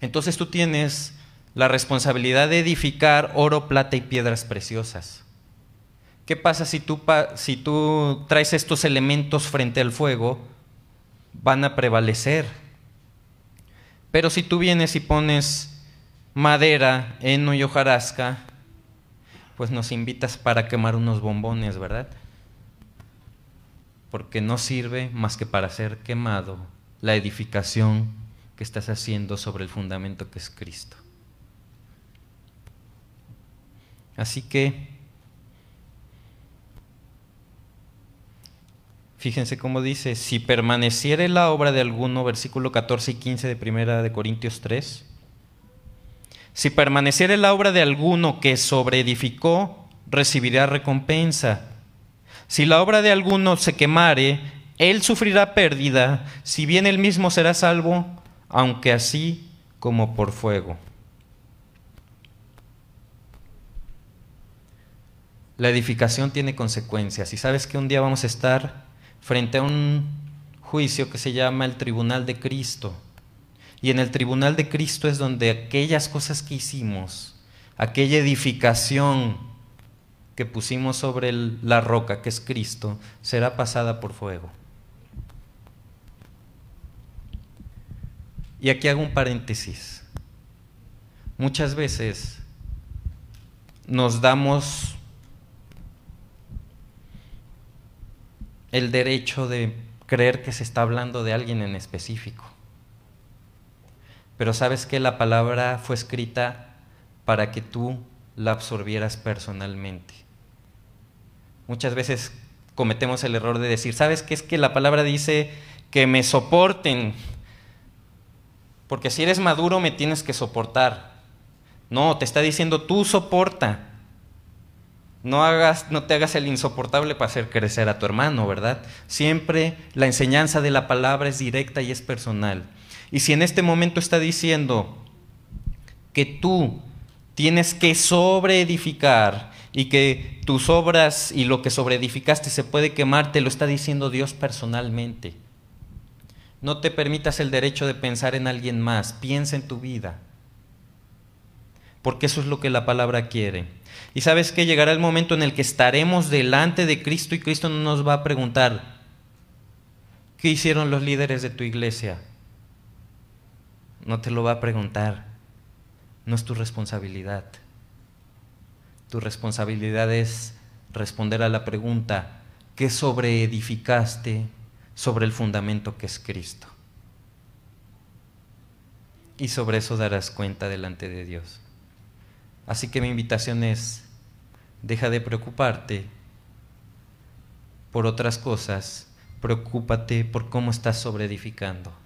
Entonces tú tienes la responsabilidad de edificar oro, plata y piedras preciosas. ¿Qué pasa si tú, si tú traes estos elementos frente al fuego? Van a prevalecer. Pero si tú vienes y pones madera, heno y hojarasca, pues nos invitas para quemar unos bombones, ¿verdad? Porque no sirve más que para ser quemado la edificación que estás haciendo sobre el fundamento que es Cristo. Así que Fíjense cómo dice, si permaneciere la obra de alguno, versículo 14 y 15 de primera de Corintios 3, si permaneciere la obra de alguno que sobreedificó, recibirá recompensa. Si la obra de alguno se quemare, él sufrirá pérdida, si bien él mismo será salvo, aunque así como por fuego. La edificación tiene consecuencias y sabes que un día vamos a estar frente a un juicio que se llama el Tribunal de Cristo. Y en el Tribunal de Cristo es donde aquellas cosas que hicimos aquella edificación que pusimos sobre la roca, que es Cristo, será pasada por fuego. Y aquí hago un paréntesis. Muchas veces nos damos el derecho de creer que se está hablando de alguien en específico. Pero sabes que la palabra fue escrita para que tú la absorbieras personalmente. Muchas veces cometemos el error de decir, ¿sabes qué es que la palabra dice que me soporten? Porque si eres maduro me tienes que soportar. No, te está diciendo tú soporta. No, hagas, no te hagas el insoportable para hacer crecer a tu hermano, ¿verdad? Siempre la enseñanza de la palabra es directa y es personal. Y si en este momento está diciendo que tú tienes que sobreedificar y que tus obras y lo que sobreedificaste se puede quemar, te lo está diciendo Dios personalmente. No te permitas el derecho de pensar en alguien más, piensa en tu vida. Porque eso es lo que la palabra quiere. Y sabes que llegará el momento en el que estaremos delante de Cristo y Cristo no nos va a preguntar, ¿qué hicieron los líderes de tu iglesia? No te lo va a preguntar, no es tu responsabilidad. Tu responsabilidad es responder a la pregunta, ¿qué sobreedificaste sobre el fundamento que es Cristo? Y sobre eso darás cuenta delante de Dios. Así que mi invitación es, deja de preocuparte por otras cosas, preocúpate por cómo estás sobreedificando.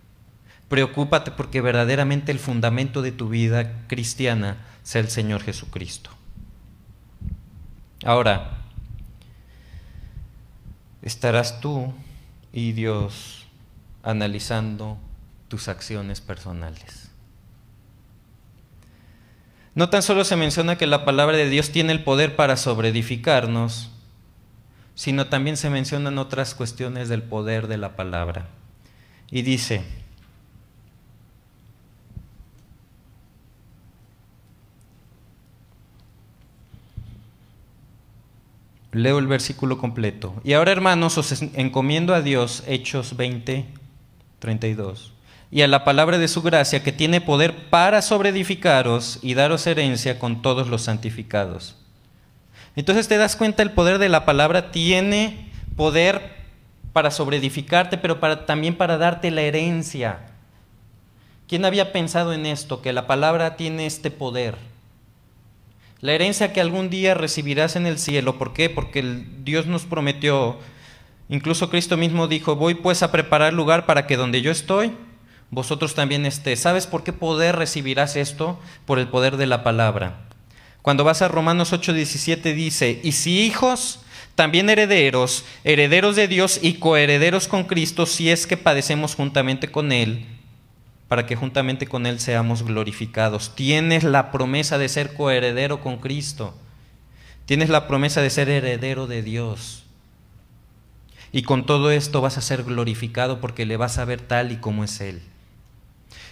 Preocúpate porque verdaderamente el fundamento de tu vida cristiana sea el Señor Jesucristo. Ahora, estarás tú y Dios analizando tus acciones personales. No tan solo se menciona que la palabra de Dios tiene el poder para sobreedificarnos, sino también se mencionan otras cuestiones del poder de la palabra. Y dice, leo el versículo completo. Y ahora hermanos, os encomiendo a Dios, Hechos 20, 32 y a la palabra de su gracia que tiene poder para sobreedificaros y daros herencia con todos los santificados. Entonces te das cuenta, el poder de la palabra tiene poder para sobreedificarte, pero también para darte la herencia. ¿Quién había pensado en esto? Que la palabra tiene este poder. La herencia que algún día recibirás en el cielo. ¿Por qué? Porque Dios nos prometió, incluso Cristo mismo dijo, voy pues a preparar lugar para que donde yo estoy, vosotros también esté. ¿Sabes por qué poder recibirás esto? Por el poder de la palabra. Cuando vas a Romanos 8:17 dice, y si hijos, también herederos, herederos de Dios y coherederos con Cristo, si es que padecemos juntamente con Él, para que juntamente con Él seamos glorificados. Tienes la promesa de ser coheredero con Cristo. Tienes la promesa de ser heredero de Dios. Y con todo esto vas a ser glorificado porque le vas a ver tal y como es Él.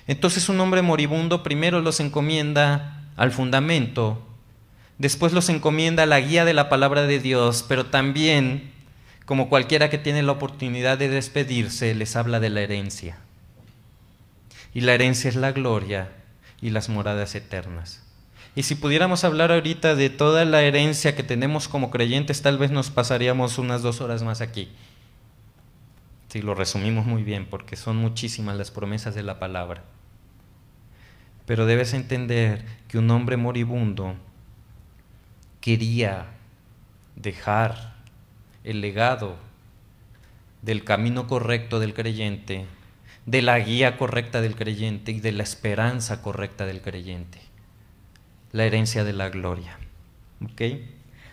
Entonces un hombre moribundo primero los encomienda al fundamento, después los encomienda a la guía de la palabra de Dios, pero también, como cualquiera que tiene la oportunidad de despedirse, les habla de la herencia. Y la herencia es la gloria y las moradas eternas. Y si pudiéramos hablar ahorita de toda la herencia que tenemos como creyentes, tal vez nos pasaríamos unas dos horas más aquí. Si lo resumimos muy bien, porque son muchísimas las promesas de la palabra. Pero debes entender que un hombre moribundo quería dejar el legado del camino correcto del creyente, de la guía correcta del creyente y de la esperanza correcta del creyente, la herencia de la gloria.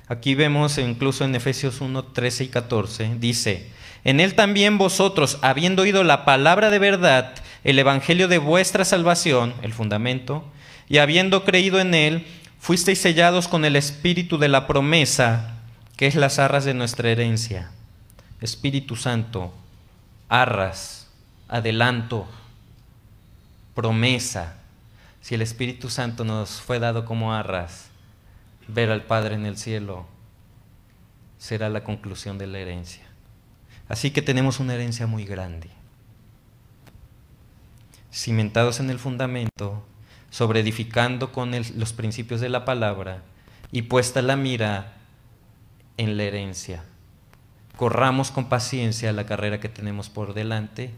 Aquí vemos incluso en Efesios 1, 13 y 14, dice, en él también vosotros, habiendo oído la palabra de verdad, el evangelio de vuestra salvación, el fundamento, y habiendo creído en él, fuisteis sellados con el espíritu de la promesa, que es las arras de nuestra herencia. Espíritu Santo, arras, adelanto, promesa. Si el Espíritu Santo nos fue dado como arras, ver al Padre en el cielo será la conclusión de la herencia. Así que tenemos una herencia muy grande. Cimentados en el fundamento, sobre edificando con los principios de la palabra y puesta la mira en la herencia. Corramos con paciencia la carrera que tenemos por delante,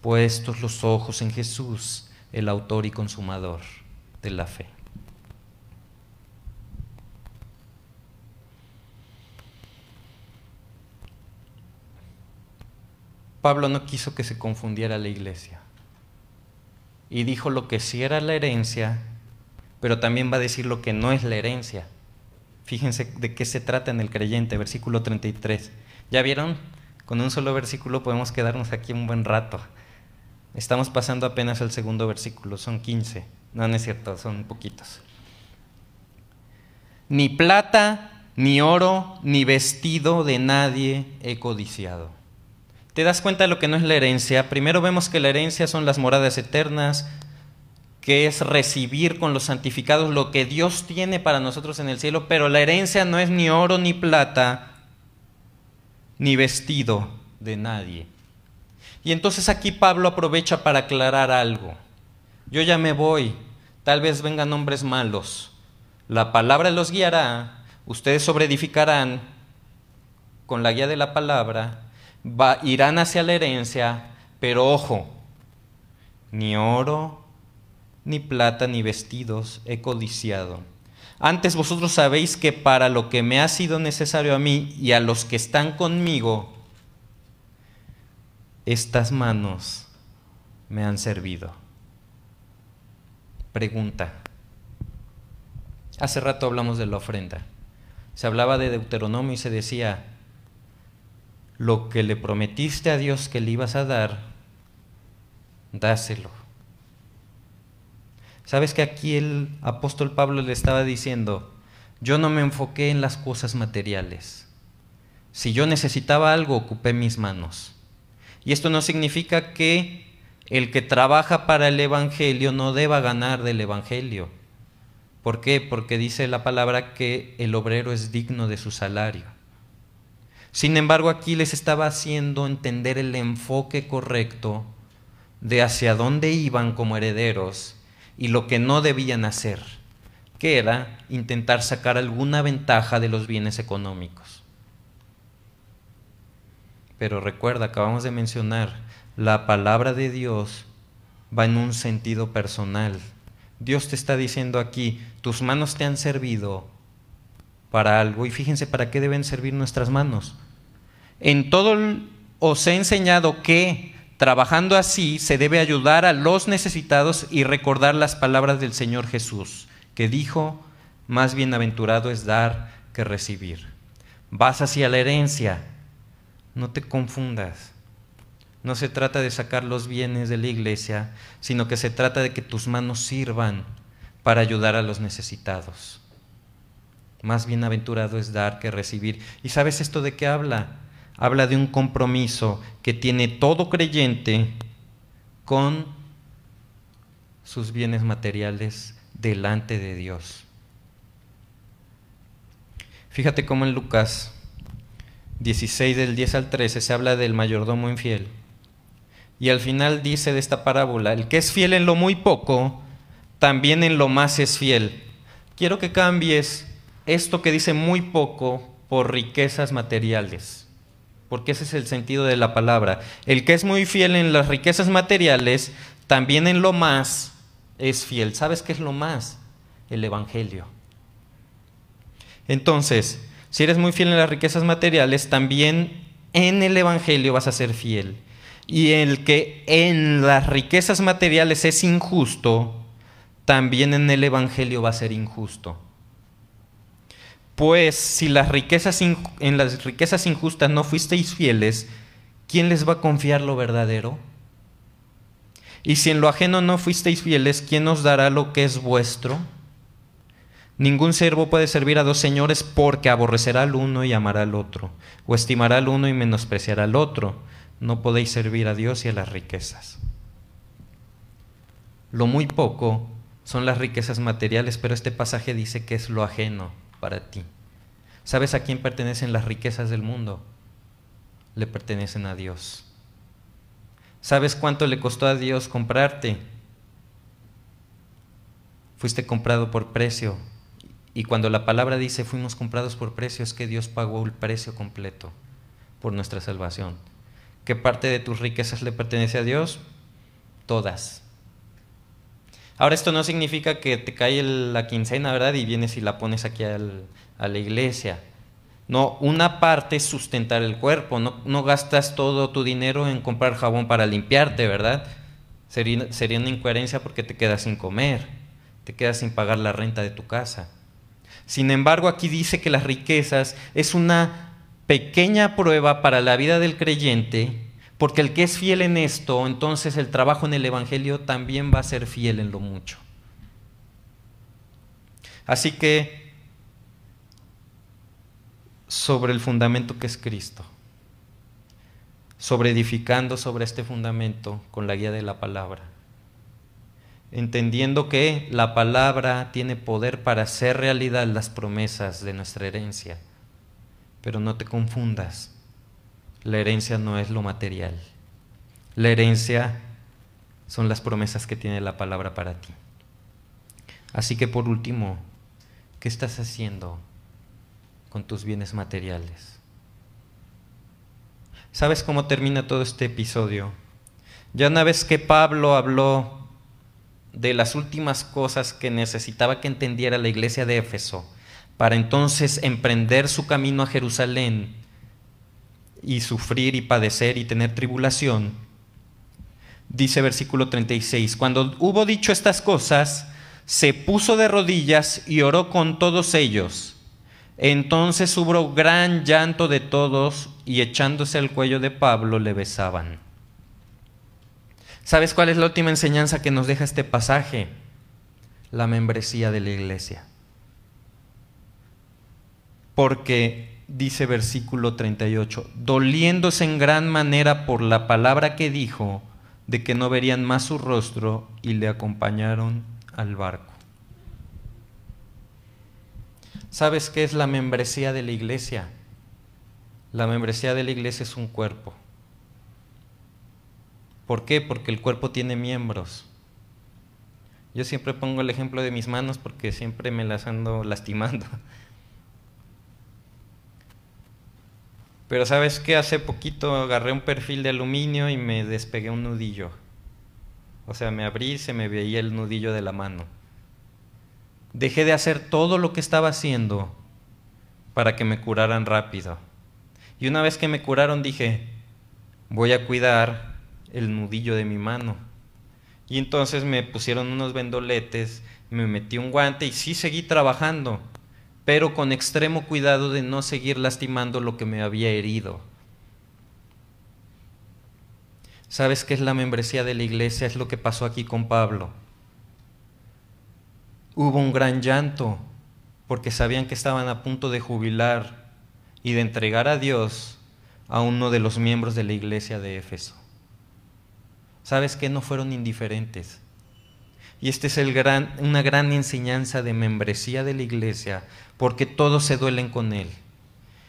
puestos los ojos en Jesús, el autor y consumador de la fe. Pablo no quiso que se confundiera la iglesia. Y dijo lo que sí era la herencia, pero también va a decir lo que no es la herencia. Fíjense de qué se trata en el creyente, versículo 33. ¿Ya vieron? Con un solo versículo podemos quedarnos aquí un buen rato. Estamos pasando apenas al segundo versículo, son 15. No, no es cierto, son poquitos. Ni plata, ni oro, ni vestido de nadie he codiciado. ¿Te das cuenta de lo que no es la herencia? Primero vemos que la herencia son las moradas eternas, que es recibir con los santificados lo que Dios tiene para nosotros en el cielo, pero la herencia no es ni oro ni plata, ni vestido de nadie. Y entonces aquí Pablo aprovecha para aclarar algo. Yo ya me voy, tal vez vengan hombres malos. La palabra los guiará, ustedes sobreedificarán con la guía de la palabra, irán hacia la herencia, pero ojo, ni oro, ni plata, ni vestidos he codiciado. Antes vosotros sabéis que para lo que me ha sido necesario a mí y a los que están conmigo, estas manos me han servido. Pregunta. Hace rato hablamos de la ofrenda. Se hablaba de Deuteronomio y se decía, lo que le prometiste a Dios que le ibas a dar, dáselo. Sabes que aquí el apóstol Pablo le estaba diciendo, yo no me enfoqué en las cosas materiales. Si yo necesitaba algo, ocupé mis manos. Y esto no significa que el que trabaja para el Evangelio no deba ganar del Evangelio. ¿Por qué? Porque dice la palabra que el obrero es digno de su salario. Sin embargo, aquí les estaba haciendo entender el enfoque correcto de hacia dónde iban como herederos y lo que no debían hacer, que era intentar sacar alguna ventaja de los bienes económicos. Pero recuerda, acabamos de mencionar, la palabra de Dios va en un sentido personal. Dios te está diciendo aquí, tus manos te han servido para algo. Y fíjense para qué deben servir nuestras manos. En todo os he enseñado que trabajando así se debe ayudar a los necesitados y recordar las palabras del Señor Jesús, que dijo, más bienaventurado es dar que recibir. Vas hacia la herencia, no te confundas. No se trata de sacar los bienes de la iglesia, sino que se trata de que tus manos sirvan para ayudar a los necesitados. Más bienaventurado es dar que recibir. ¿Y sabes esto de qué habla? Habla de un compromiso que tiene todo creyente con sus bienes materiales delante de Dios. Fíjate cómo en Lucas 16 del 10 al 13 se habla del mayordomo infiel. Y al final dice de esta parábola, el que es fiel en lo muy poco, también en lo más es fiel. Quiero que cambies esto que dice muy poco por riquezas materiales, porque ese es el sentido de la palabra. El que es muy fiel en las riquezas materiales, también en lo más es fiel. ¿Sabes qué es lo más? El Evangelio. Entonces, si eres muy fiel en las riquezas materiales, también en el Evangelio vas a ser fiel. Y el que en las riquezas materiales es injusto, también en el Evangelio va a ser injusto. Pues si en las riquezas injustas no fuisteis fieles, ¿quién les va a confiar lo verdadero? Y si en lo ajeno no fuisteis fieles, ¿quién os dará lo que es vuestro? Ningún siervo puede servir a dos señores porque aborrecerá al uno y amará al otro, o estimará al uno y menospreciará al otro. No podéis servir a Dios y a las riquezas. Lo muy poco son las riquezas materiales, pero este pasaje dice que es lo ajeno. para ti. ¿Sabes a quién pertenecen las riquezas del mundo? Le pertenecen a Dios. ¿Sabes cuánto le costó a Dios comprarte? Fuiste comprado por precio. Y cuando la palabra dice fuimos comprados por precio, es que Dios pagó el precio completo por nuestra salvación. ¿Qué parte de tus riquezas le pertenece a Dios? Todas. Ahora esto no significa que te cae la quincena, ¿verdad? Y vienes y la pones aquí a la iglesia. No, una parte es sustentar el cuerpo, no, gastas todo tu dinero en comprar jabón para limpiarte, ¿verdad? Sería, sería una incoherencia porque te quedas sin comer, te quedas sin pagar la renta de tu casa. Sin embargo, aquí dice que las riquezas es una pequeña prueba para la vida del creyente, porque el que es fiel en esto, entonces el trabajo en el Evangelio también va a ser fiel en lo mucho. Así que sobre el fundamento que es Cristo, sobre edificando sobre este fundamento con la guía de la palabra, entendiendo que la palabra tiene poder para hacer realidad las promesas de nuestra herencia, pero no te confundas, la herencia no es lo material, la herencia son las promesas que tiene la palabra para ti. Así que por último, ¿qué estás haciendo con tus bienes materiales. ¿Sabes cómo termina todo este episodio? Ya una vez que Pablo habló de las últimas cosas que necesitaba que entendiera la iglesia de Éfeso, para entonces emprender su camino a Jerusalén y sufrir y padecer y tener tribulación, dice versículo 36, cuando hubo dicho estas cosas, se puso de rodillas y oró con todos ellos entonces hubo gran llanto de todos y echándose al cuello de Pablo le besaban. ¿Sabes cuál es la última enseñanza que nos deja este pasaje? La membresía de la iglesia. Porque dice versículo 38, doliéndose en gran manera por la palabra que dijo, de que no verían más su rostro, y le acompañaron al barco. ¿Sabes qué es la membresía de la iglesia? La membresía de la iglesia es un cuerpo. ¿Por qué? Porque el cuerpo tiene miembros. Yo siempre pongo el ejemplo de mis manos porque siempre me las ando lastimando. Pero sabes qué? Hace poquito agarré un perfil de aluminio y me despegué un nudillo. O sea, me abrí y se me veía el nudillo de la mano dejé de hacer todo lo que estaba haciendo para que me curaran rápido. Y una vez que me curaron dije, voy a cuidar el nudillo de mi mano. Y entonces me pusieron unos vendoletes, me metí un guante y sí seguí trabajando, pero con extremo cuidado de no seguir lastimando lo que me había herido. ¿Sabes qué es la membresía de la iglesia? Es lo que pasó aquí con Pablo hubo un gran llanto porque sabían que estaban a punto de jubilar y de entregar a Dios a uno de los miembros de la iglesia de Éfeso. ¿Sabes que No fueron indiferentes. Y esta es el gran, una gran enseñanza de membresía de la iglesia, porque todos se duelen con él.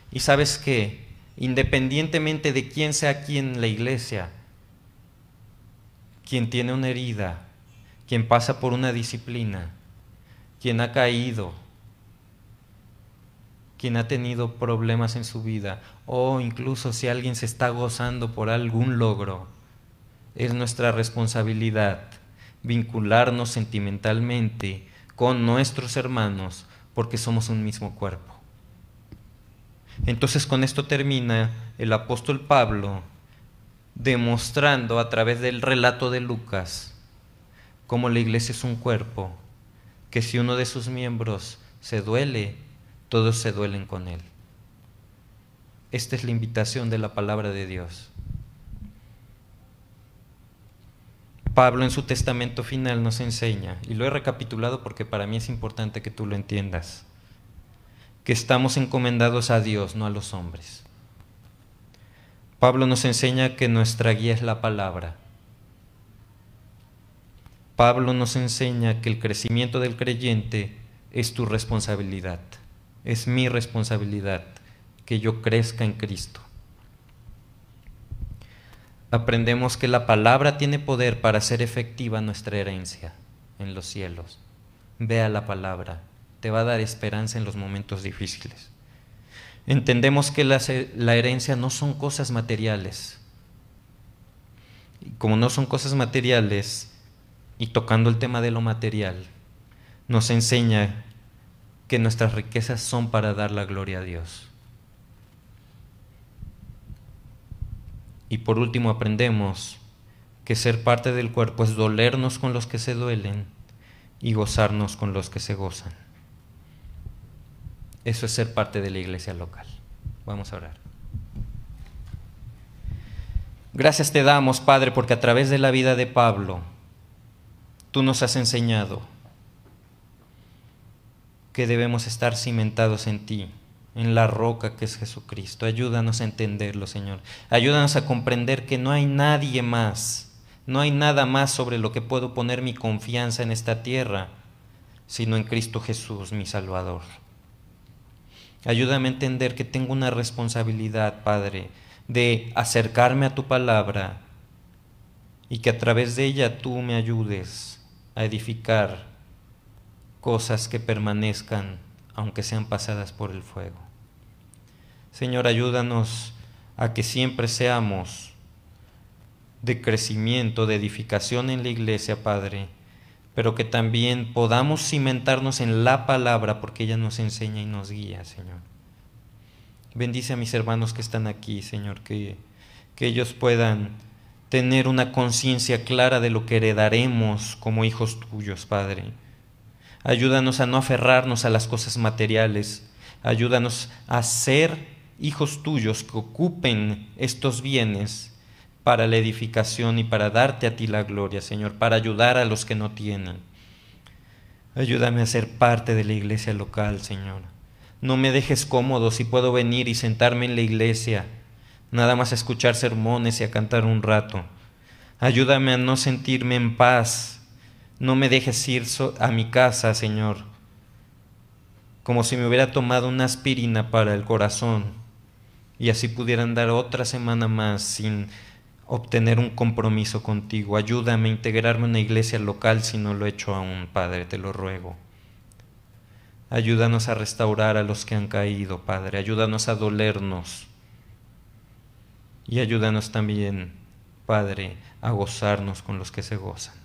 Y sabes que, independientemente de quién sea aquí en la iglesia, quien tiene una herida, quien pasa por una disciplina, quien ha caído, quien ha tenido problemas en su vida, o incluso si alguien se está gozando por algún logro, es nuestra responsabilidad vincularnos sentimentalmente con nuestros hermanos porque somos un mismo cuerpo. Entonces con esto termina el apóstol Pablo demostrando a través del relato de Lucas cómo la iglesia es un cuerpo que si uno de sus miembros se duele, todos se duelen con él. Esta es la invitación de la palabra de Dios. Pablo en su testamento final nos enseña, y lo he recapitulado porque para mí es importante que tú lo entiendas, que estamos encomendados a Dios, no a los hombres. Pablo nos enseña que nuestra guía es la palabra Pablo nos enseña que el crecimiento del creyente es tu responsabilidad, es mi responsabilidad que yo crezca en Cristo. Aprendemos que la palabra tiene poder para hacer efectiva nuestra herencia en los cielos. Vea la palabra, te va a dar esperanza en los momentos difíciles. Entendemos que la, herencia no son cosas materiales. Y como no son cosas materiales, y tocando el tema de lo material, nos enseña que nuestras riquezas son para dar la gloria a Dios. Y por último aprendemos que ser parte del cuerpo es dolernos con los que se duelen y gozarnos con los que se gozan. Eso es ser parte de la iglesia local. Vamos a orar. Gracias te damos, Padre, porque a través de la vida de Pablo, tú nos has enseñado que debemos estar cimentados en ti, en la roca que es Jesucristo. Ayúdanos a entenderlo, Señor. Ayúdanos a comprender que no hay nadie más, no hay nada más sobre lo que puedo poner mi confianza en esta tierra, sino en Cristo Jesús, mi Salvador. Ayúdame a entender que tengo una responsabilidad, Padre, de acercarme a tu palabra y que a través de ella tú me ayudes a edificar cosas que permanezcan aunque sean pasadas por el fuego. Señor, ayúdanos a que siempre seamos de crecimiento, de edificación en la iglesia, Padre, pero que también podamos cimentarnos en la palabra porque ella nos enseña y nos guía, Señor. Bendice a mis hermanos que están aquí, Señor, que, que ellos puedan tener una conciencia clara de lo que heredaremos como hijos tuyos, Padre Ayúdanos a no aferrarnos a las cosas materiales. Ayúdanos a ser hijos tuyos que ocupen estos bienes para la edificación y para darte a ti la gloria, Señor, para ayudar a los que no tienen. Ayúdame a ser parte de la iglesia local, Señor. No me dejes cómodo si puedo venir y sentarme en la iglesia, nada más a escuchar sermones y a cantar un rato. Ayúdame a no sentirme en paz no me dejes ir a mi casa, Señor, como si me hubiera tomado una aspirina para el corazón y así pudieran dar otra semana más sin obtener un compromiso contigo. Ayúdame a integrarme en una iglesia local si no lo he hecho aún, Padre, te lo ruego. Ayúdanos a restaurar a los que han caído, Padre. Ayúdanos a dolernos. Y ayúdanos también, Padre, a gozarnos con los que se gozan.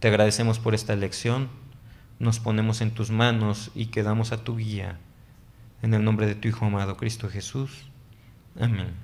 Te agradecemos por esta lección, nos ponemos en tus manos y quedamos a tu guía. En el nombre de tu Hijo amado Cristo Jesús. Amén.